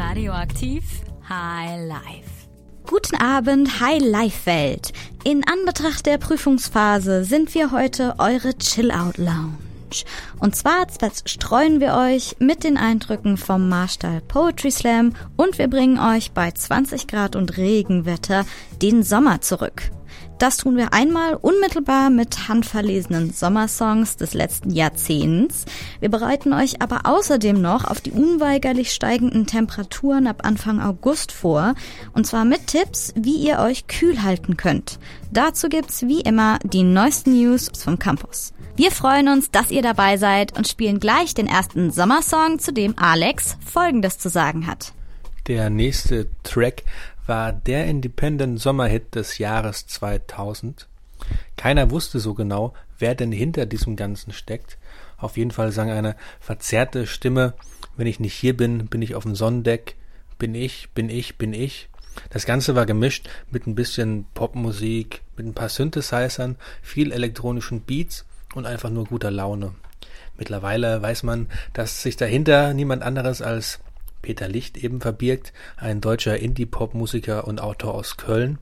Radioaktiv High Life. Guten Abend, High Life Welt. In Anbetracht der Prüfungsphase sind wir heute eure Chill Out Lounge. Und zwar streuen wir euch mit den Eindrücken vom Marstall Poetry Slam und wir bringen euch bei 20 Grad und Regenwetter den Sommer zurück. Das tun wir einmal unmittelbar mit handverlesenen Sommersongs des letzten Jahrzehnts. Wir bereiten euch aber außerdem noch auf die unweigerlich steigenden Temperaturen ab Anfang August vor. Und zwar mit Tipps, wie ihr euch kühl halten könnt. Dazu gibt's wie immer die neuesten News vom Campus. Wir freuen uns, dass ihr dabei seid und spielen gleich den ersten Sommersong, zu dem Alex Folgendes zu sagen hat. Der nächste Track war der Independent Sommerhit des Jahres 2000. Keiner wusste so genau, wer denn hinter diesem Ganzen steckt. Auf jeden Fall sang eine verzerrte Stimme, wenn ich nicht hier bin, bin ich auf dem Sonnendeck, bin ich, bin ich, bin ich. Das Ganze war gemischt mit ein bisschen Popmusik, mit ein paar Synthesizern, viel elektronischen Beats und einfach nur guter Laune. Mittlerweile weiß man, dass sich dahinter niemand anderes als Peter Licht eben verbirgt, ein deutscher Indie-Pop-Musiker und Autor aus Köln,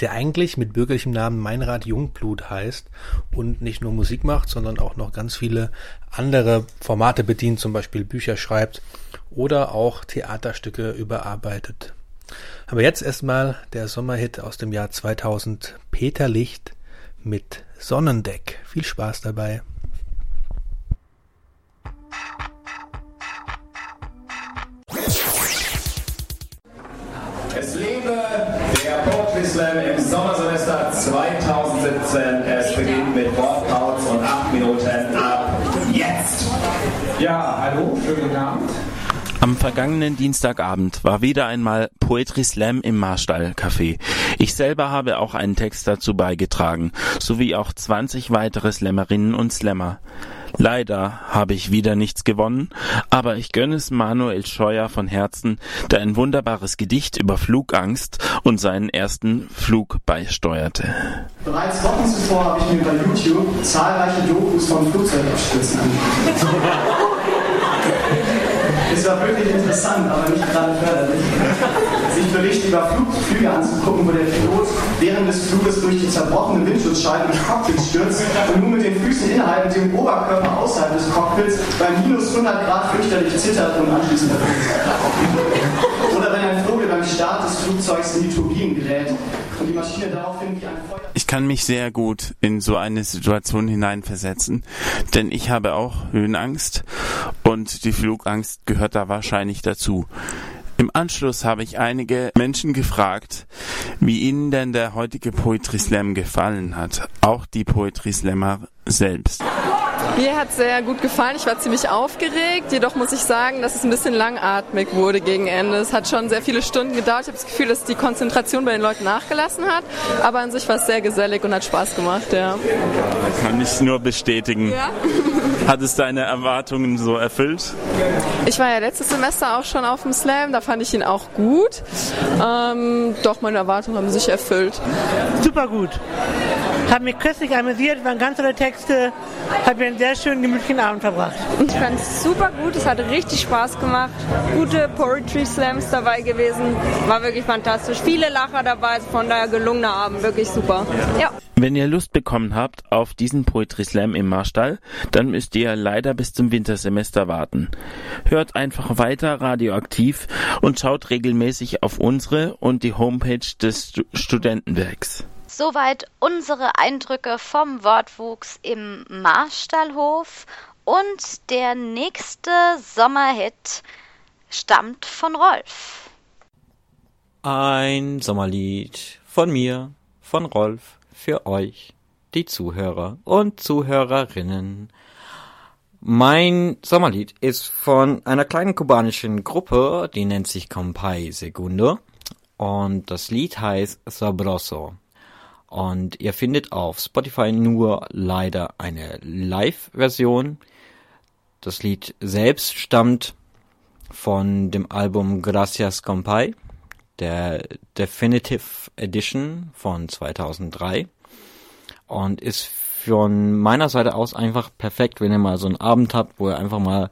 der eigentlich mit bürgerlichem Namen Meinrad Jungblut heißt und nicht nur Musik macht, sondern auch noch ganz viele andere Formate bedient, zum Beispiel Bücher schreibt oder auch Theaterstücke überarbeitet. Aber jetzt erstmal der Sommerhit aus dem Jahr 2000, Peter Licht mit Sonnendeck. Viel Spaß dabei. Beginnt mit Wortouts und 8 Minuten ab jetzt. Ja, hallo, schönen guten Abend. Am vergangenen Dienstagabend war wieder einmal Poetry Slam im Marstall Café. Ich selber habe auch einen Text dazu beigetragen, sowie auch 20 weitere Slammerinnen und Slammer. Leider habe ich wieder nichts gewonnen, aber ich gönne es Manuel Scheuer von Herzen, der ein wunderbares Gedicht über Flugangst und seinen ersten Flug beisteuerte. Bereits Wochen zuvor habe ich mir bei YouTube zahlreiche Dokus von Flugzeugabstürzen angeguckt. Es war wirklich interessant, aber nicht gerade förderlich, sich Berichte über Flugzeuge anzugucken, wo der Pilot während des Fluges durch die zerbrochene Windschutzscheibe ins Cockpit stürzt und nur mit den Füßen innerhalb und dem Oberkörper außerhalb des Cockpits bei minus 100 Grad fürchterlich zittert und anschließend Oder wenn ein Vogel beim Start des Flugzeugs in die Turbinen gerät Ich kann mich sehr gut in so eine Situation hineinversetzen, denn ich habe auch Höhenangst und die Flugangst gehört da wahrscheinlich dazu. Im Anschluss habe ich einige Menschen gefragt, wie ihnen denn der heutige Poetry Slam gefallen hat. Auch die Poetry Slammer selbst. Mir hat sehr gut gefallen. Ich war ziemlich aufgeregt. Jedoch muss ich sagen, dass es ein bisschen langatmig wurde gegen Ende. Es hat schon sehr viele Stunden gedauert. Ich habe das Gefühl, dass die Konzentration bei den Leuten nachgelassen hat. Aber an sich war es sehr gesellig und hat Spaß gemacht, ja. Kann ich nur bestätigen. Ja. Hat es deine Erwartungen so erfüllt? Ich war ja letztes Semester auch schon auf dem Slam. Da fand ich ihn auch gut. Ähm, doch, meine Erwartungen haben sich erfüllt. Super gut. Hat mich köstlich amüsiert, waren ganz tolle Texte. Hat mir einen sehr schönen, gemütlichen Abend verbracht. Ich fand es super gut, es hat richtig Spaß gemacht. Gute Poetry Slams dabei gewesen. War wirklich fantastisch. Viele Lacher dabei, von daher gelungener Abend, wirklich super. Ja. Wenn ihr Lust bekommen habt auf diesen Poetry Slam im Marstall, dann müsst ihr leider bis zum Wintersemester warten. Hört einfach weiter radioaktiv und schaut regelmäßig auf unsere und die Homepage des Studentenwerks. Soweit unsere Eindrücke vom Wortwuchs im Marstallhof und der nächste Sommerhit stammt von Rolf. Ein Sommerlied von mir, von Rolf, für euch, die Zuhörer und Zuhörerinnen. Mein Sommerlied ist von einer kleinen kubanischen Gruppe, die nennt sich Compay Segundo. Und das Lied heißt Sabroso. Und ihr findet auf Spotify nur leider eine Live-Version. Das Lied selbst stammt von dem Album Gracias Compay, der Definitive Edition von 2003 und ist von meiner Seite aus einfach perfekt, wenn ihr mal so einen Abend habt, wo ihr einfach mal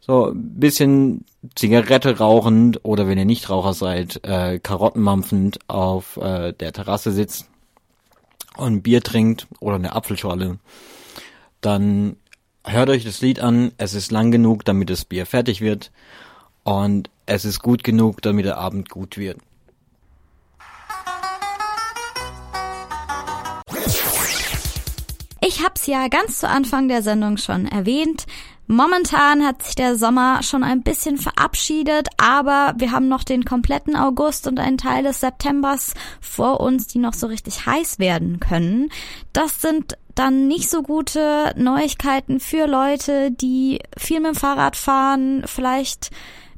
So ein bisschen Zigarette rauchend oder wenn ihr nicht Raucher seid, äh, Karotten mampfend auf äh, der Terrasse sitzt und ein Bier trinkt oder eine Apfelschorle, dann hört euch das Lied an. Es ist lang genug, damit das Bier fertig wird und es ist gut genug, damit der Abend gut wird. Ich hab's ja ganz zu Anfang der Sendung schon erwähnt. Momentan hat sich der Sommer schon ein bisschen verabschiedet, aber wir haben noch den kompletten August und einen Teil des Septembers vor uns, die noch so richtig heiß werden können. Das sind dann nicht so gute Neuigkeiten für Leute, die viel mit dem Fahrrad fahren, vielleicht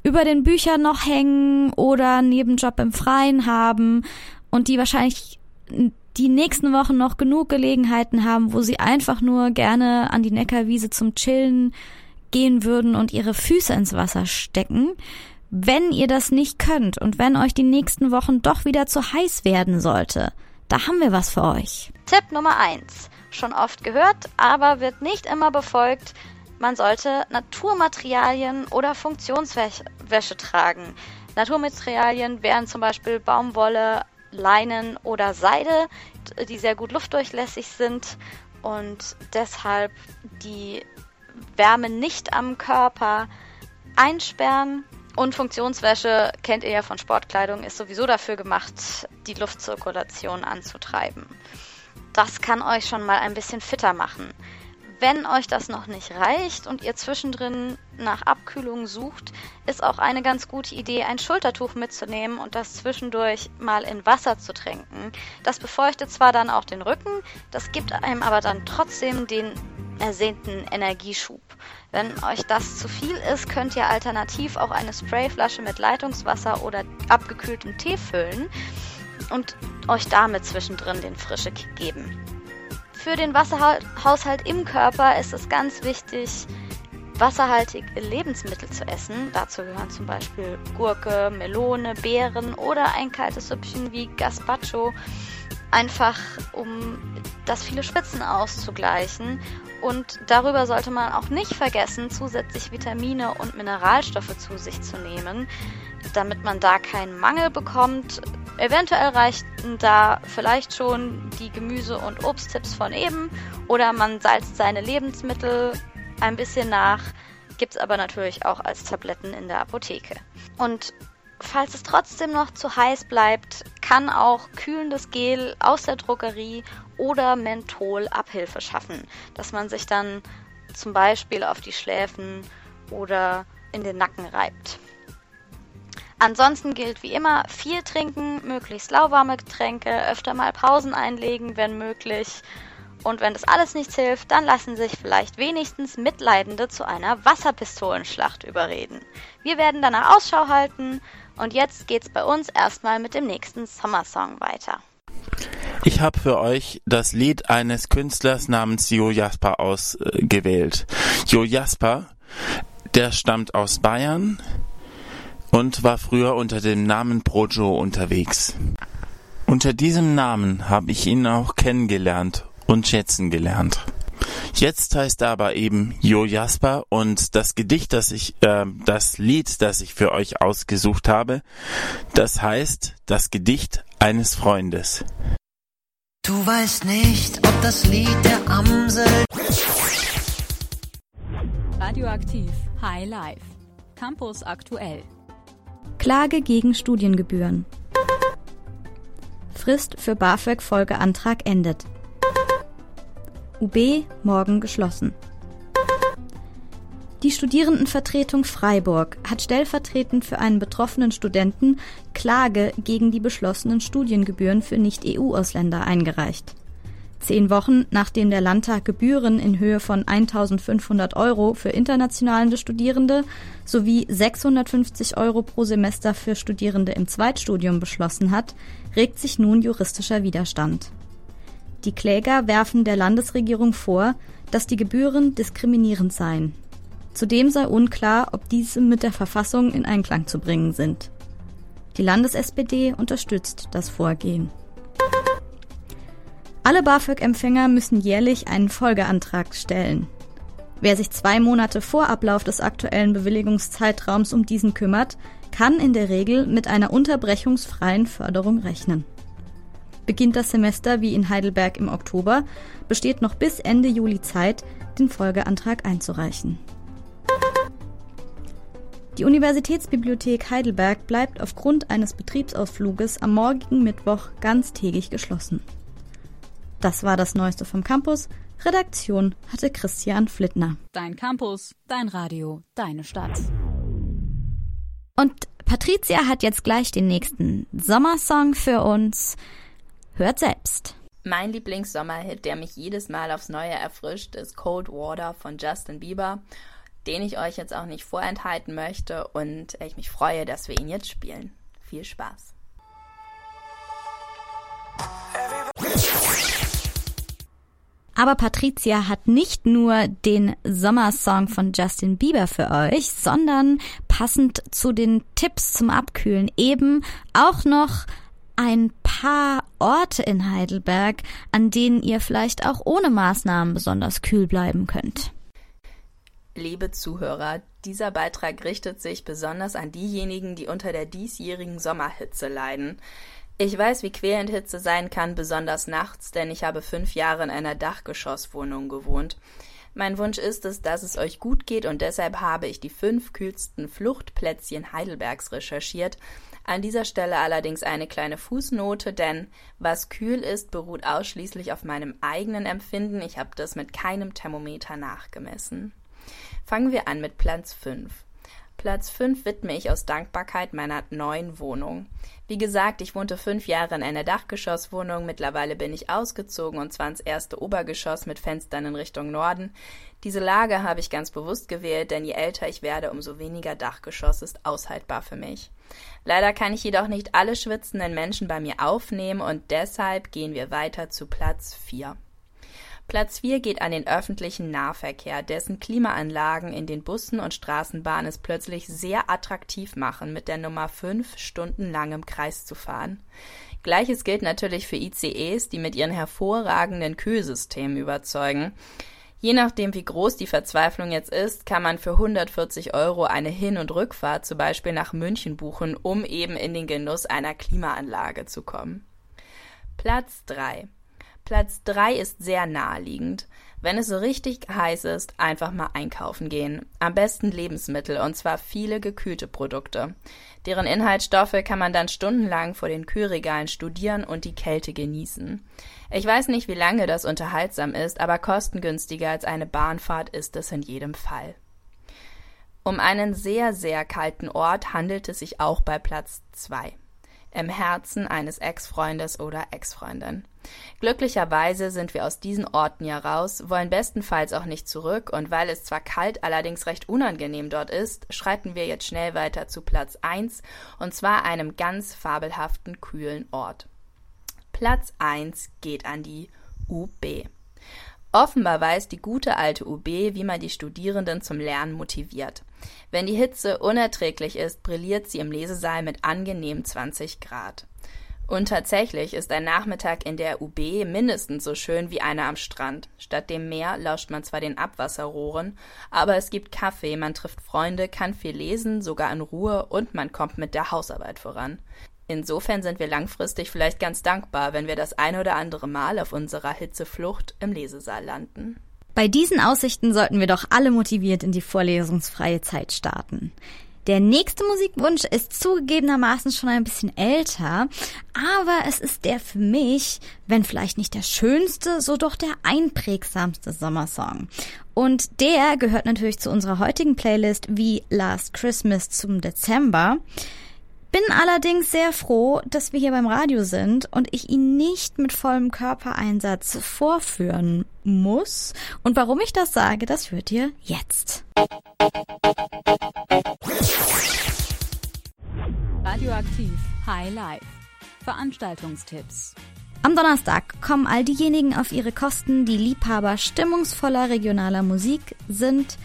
über den Büchern noch hängen oder einen Nebenjob im Freien haben und die wahrscheinlich die nächsten Wochen noch genug Gelegenheiten haben, wo sie einfach nur gerne an die Neckarwiese zum Chillen gehen würden und ihre Füße ins Wasser stecken. Wenn ihr das nicht könnt und wenn euch die nächsten Wochen doch wieder zu heiß werden sollte, da haben wir was für euch. Tipp Nummer eins: Schon oft gehört, aber wird nicht immer befolgt. Man sollte Naturmaterialien oder Funktionswäsche tragen. Naturmaterialien wären zum Beispiel Baumwolle, Leinen oder Seide, die sehr gut luftdurchlässig sind und deshalb die Wärme nicht am Körper einsperren. Und Funktionswäsche kennt ihr ja von Sportkleidung, ist sowieso dafür gemacht, die Luftzirkulation anzutreiben. Das kann euch schon mal ein bisschen fitter machen. Wenn euch das noch nicht reicht und ihr zwischendrin nach Abkühlung sucht, ist auch eine ganz gute Idee, ein Schultertuch mitzunehmen und das zwischendurch mal in Wasser zu tränken. Das befeuchtet zwar dann auch den Rücken, das gibt einem aber dann trotzdem den ersehnten Energieschub. Wenn euch das zu viel ist, könnt ihr alternativ auch eine Sprayflasche mit Leitungswasser oder abgekühltem Tee füllen und euch damit zwischendrin den frische Kick geben. Für den Wasserhaushalt im Körper ist es ganz wichtig, wasserhaltige Lebensmittel zu essen. Dazu gehören zum Beispiel Gurke, Melone, Beeren oder ein kaltes Süppchen wie Gazpacho. Einfach um das viele Spitzen auszugleichen. Und darüber sollte man auch nicht vergessen, zusätzlich Vitamine und Mineralstoffe zu sich zu nehmen, damit man da keinen Mangel bekommt. Eventuell reichten da vielleicht schon die Gemüse- und Obsttipps von eben oder man salzt seine Lebensmittel ein bisschen nach, gibt es aber natürlich auch als Tabletten in der Apotheke. Und falls es trotzdem noch zu heiß bleibt, kann auch kühlendes Gel aus der Drogerie oder Menthol Abhilfe schaffen, dass man sich dann zum Beispiel auf die Schläfen oder in den Nacken reibt. Ansonsten gilt wie immer viel trinken, möglichst lauwarme Getränke, öfter mal Pausen einlegen, wenn möglich. Und wenn das alles nichts hilft, dann lassen sich vielleicht wenigstens Mitleidende zu einer Wasserpistolenschlacht überreden. Wir werden danach Ausschau halten und jetzt geht's bei uns erstmal mit dem nächsten Sommersong weiter. Ich habe für euch das Lied eines Künstlers namens Jo Jasper ausgewählt. Äh, jo Jasper, der stammt aus Bayern, und war früher unter dem Namen Projo unterwegs. Unter diesem Namen habe ich ihn auch kennengelernt und schätzen gelernt. Jetzt heißt er aber eben Jo Jasper und das Gedicht, das ich, äh, das Lied, das ich für euch ausgesucht habe, das heißt das Gedicht eines Freundes. Du weißt nicht, ob das Lied der Amsel. Radioaktiv High Life. Campus aktuell. Klage gegen Studiengebühren. Frist für BAföG-Folgeantrag endet. UB morgen geschlossen. Die Studierendenvertretung Freiburg hat stellvertretend für einen betroffenen Studenten Klage gegen die beschlossenen Studiengebühren für Nicht-EU-Ausländer eingereicht. Zehn Wochen nachdem der Landtag Gebühren in Höhe von 1500 Euro für internationale Studierende sowie 650 Euro pro Semester für Studierende im Zweitstudium beschlossen hat, regt sich nun juristischer Widerstand. Die Kläger werfen der Landesregierung vor, dass die Gebühren diskriminierend seien. Zudem sei unklar, ob diese mit der Verfassung in Einklang zu bringen sind. Die Landes-SPD unterstützt das Vorgehen. Alle BAföG-Empfänger müssen jährlich einen Folgeantrag stellen. Wer sich zwei Monate vor Ablauf des aktuellen Bewilligungszeitraums um diesen kümmert, kann in der Regel mit einer unterbrechungsfreien Förderung rechnen. Beginnt das Semester wie in Heidelberg im Oktober, besteht noch bis Ende Juli Zeit, den Folgeantrag einzureichen. Die Universitätsbibliothek Heidelberg bleibt aufgrund eines Betriebsausfluges am morgigen Mittwoch ganztägig geschlossen. Das war das Neueste vom Campus. Redaktion hatte Christian Flittner. Dein Campus, dein Radio, deine Stadt. Und Patricia hat jetzt gleich den nächsten Sommersong für uns. Hört selbst. Mein Lieblingssommerhit, der mich jedes Mal aufs Neue erfrischt, ist Cold Water von Justin Bieber, den ich euch jetzt auch nicht vorenthalten möchte und ich mich freue, dass wir ihn jetzt spielen. Viel Spaß. Aber Patricia hat nicht nur den Sommersong von Justin Bieber für euch, sondern passend zu den Tipps zum Abkühlen eben auch noch ein paar Orte in Heidelberg, an denen ihr vielleicht auch ohne Maßnahmen besonders kühl bleiben könnt. Liebe Zuhörer, dieser Beitrag richtet sich besonders an diejenigen, die unter der diesjährigen Sommerhitze leiden. Ich weiß, wie quälend Hitze sein kann, besonders nachts, denn ich habe fünf Jahre in einer Dachgeschosswohnung gewohnt. Mein Wunsch ist es, dass es euch gut geht und deshalb habe ich die fünf kühlsten Fluchtplätzchen Heidelbergs recherchiert. An dieser Stelle allerdings eine kleine Fußnote, denn was kühl ist, beruht ausschließlich auf meinem eigenen Empfinden. Ich habe das mit keinem Thermometer nachgemessen. Fangen wir an mit Platz 5. Platz 5 widme ich aus Dankbarkeit meiner neuen Wohnung. Wie gesagt, ich wohnte fünf Jahre in einer Dachgeschosswohnung, mittlerweile bin ich ausgezogen und zwar ins erste Obergeschoss mit Fenstern in Richtung Norden. Diese Lage habe ich ganz bewusst gewählt, denn je älter ich werde, umso weniger Dachgeschoss ist aushaltbar für mich. Leider kann ich jedoch nicht alle schwitzenden Menschen bei mir aufnehmen und deshalb gehen wir weiter zu Platz 4. Platz 4 geht an den öffentlichen Nahverkehr, dessen Klimaanlagen in den Bussen und Straßenbahnen es plötzlich sehr attraktiv machen, mit der Nummer 5 Stunden lang im Kreis zu fahren. Gleiches gilt natürlich für ICEs, die mit ihren hervorragenden Kühlsystemen überzeugen. Je nachdem, wie groß die Verzweiflung jetzt ist, kann man für 140 Euro eine Hin- und Rückfahrt zum Beispiel nach München buchen, um eben in den Genuss einer Klimaanlage zu kommen. Platz 3. Platz 3 ist sehr naheliegend. Wenn es so richtig heiß ist, einfach mal einkaufen gehen. Am besten Lebensmittel und zwar viele gekühlte Produkte. Deren Inhaltsstoffe kann man dann stundenlang vor den Kühlregalen studieren und die Kälte genießen. Ich weiß nicht, wie lange das unterhaltsam ist, aber kostengünstiger als eine Bahnfahrt ist es in jedem Fall. Um einen sehr, sehr kalten Ort handelt es sich auch bei Platz 2 im Herzen eines Ex-Freundes oder Ex-Freundin. Glücklicherweise sind wir aus diesen Orten ja raus, wollen bestenfalls auch nicht zurück, und weil es zwar kalt, allerdings recht unangenehm dort ist, schreiten wir jetzt schnell weiter zu Platz 1, und zwar einem ganz fabelhaften, kühlen Ort. Platz 1 geht an die UB. Offenbar weiß die gute alte UB, wie man die Studierenden zum Lernen motiviert. Wenn die Hitze unerträglich ist, brilliert sie im Lesesaal mit angenehm 20 Grad. Und tatsächlich ist ein Nachmittag in der UB mindestens so schön wie einer am Strand. Statt dem Meer lauscht man zwar den Abwasserrohren, aber es gibt Kaffee, man trifft Freunde, kann viel lesen, sogar in Ruhe und man kommt mit der Hausarbeit voran. Insofern sind wir langfristig vielleicht ganz dankbar, wenn wir das ein oder andere Mal auf unserer Hitzeflucht im Lesesaal landen. Bei diesen Aussichten sollten wir doch alle motiviert in die vorlesungsfreie Zeit starten. Der nächste Musikwunsch ist zugegebenermaßen schon ein bisschen älter, aber es ist der für mich, wenn vielleicht nicht der schönste, so doch der einprägsamste Sommersong. Und der gehört natürlich zu unserer heutigen Playlist wie Last Christmas zum Dezember. Bin allerdings sehr froh, dass wir hier beim Radio sind und ich ihn nicht mit vollem Körpereinsatz vorführen muss. Und warum ich das sage, das hört ihr jetzt. Radioaktiv High Life. Veranstaltungstipps. Am Donnerstag kommen all diejenigen auf ihre Kosten, die Liebhaber stimmungsvoller regionaler Musik sind,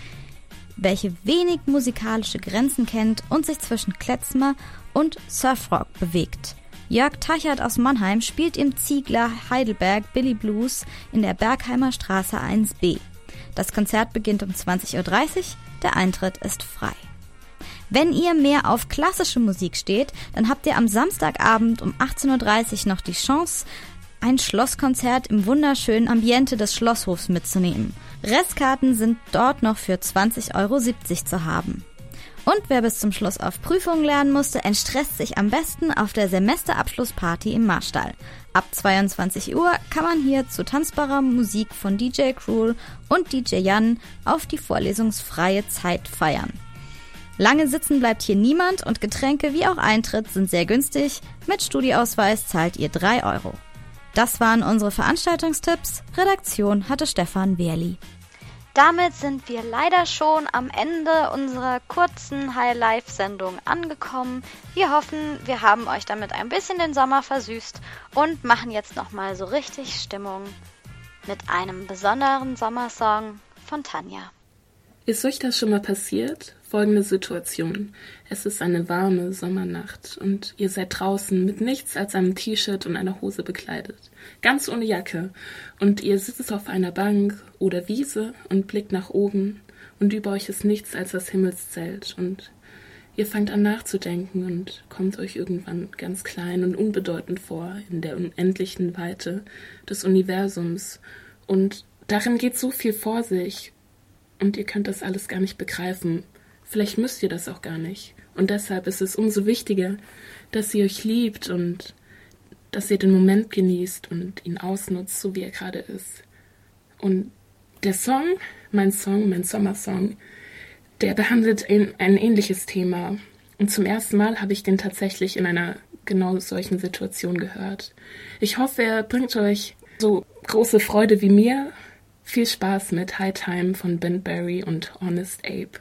welche wenig musikalische Grenzen kennt und sich zwischen Kletzmer und Surfrock bewegt. Jörg Teichert aus Mannheim spielt im Ziegler Heidelberg Billy Blues in der Bergheimer Straße 1b. Das Konzert beginnt um 20.30 Uhr, der Eintritt ist frei. Wenn ihr mehr auf klassische Musik steht, dann habt ihr am Samstagabend um 18.30 Uhr noch die Chance, ein Schlosskonzert im wunderschönen Ambiente des Schlosshofs mitzunehmen. Restkarten sind dort noch für 20,70 Euro zu haben. Und wer bis zum Schluss auf Prüfungen lernen musste, entstresst sich am besten auf der Semesterabschlussparty im Marstall. Ab 22 Uhr kann man hier zu tanzbarer Musik von DJ Cruel und DJ Jan auf die vorlesungsfreie Zeit feiern. Lange sitzen bleibt hier niemand und Getränke wie auch Eintritt sind sehr günstig. Mit Studieausweis zahlt ihr 3 Euro. Das waren unsere Veranstaltungstipps. Redaktion hatte Stefan Wehrli. Damit sind wir leider schon am Ende unserer kurzen High-Life-Sendung angekommen. Wir hoffen, wir haben euch damit ein bisschen den Sommer versüßt und machen jetzt nochmal so richtig Stimmung mit einem besonderen Sommersong von Tanja. Ist euch das schon mal passiert? Folgende Situation. Es ist eine warme Sommernacht und ihr seid draußen mit nichts als einem T-Shirt und einer Hose bekleidet. Ganz ohne Jacke. Und ihr sitzt auf einer Bank oder Wiese und blickt nach oben und über euch ist nichts als das Himmelszelt und ihr fangt an nachzudenken und kommt euch irgendwann ganz klein und unbedeutend vor in der unendlichen Weite des Universums und darin geht so viel vor sich und ihr könnt das alles gar nicht begreifen. Vielleicht müsst ihr das auch gar nicht. Und deshalb ist es umso wichtiger, dass ihr euch liebt und dass ihr den Moment genießt und ihn ausnutzt, so wie er gerade ist. Und der Song, mein Song, mein Sommersong, der behandelt ein, ein ähnliches Thema. Und zum ersten Mal habe ich den tatsächlich in einer genau solchen Situation gehört. Ich hoffe, er bringt euch so große Freude wie mir viel Spaß mit High Time von Ben Barry und Honest Ape.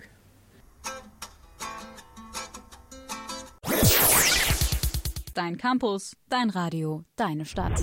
Dein Campus, dein Radio, deine Stadt.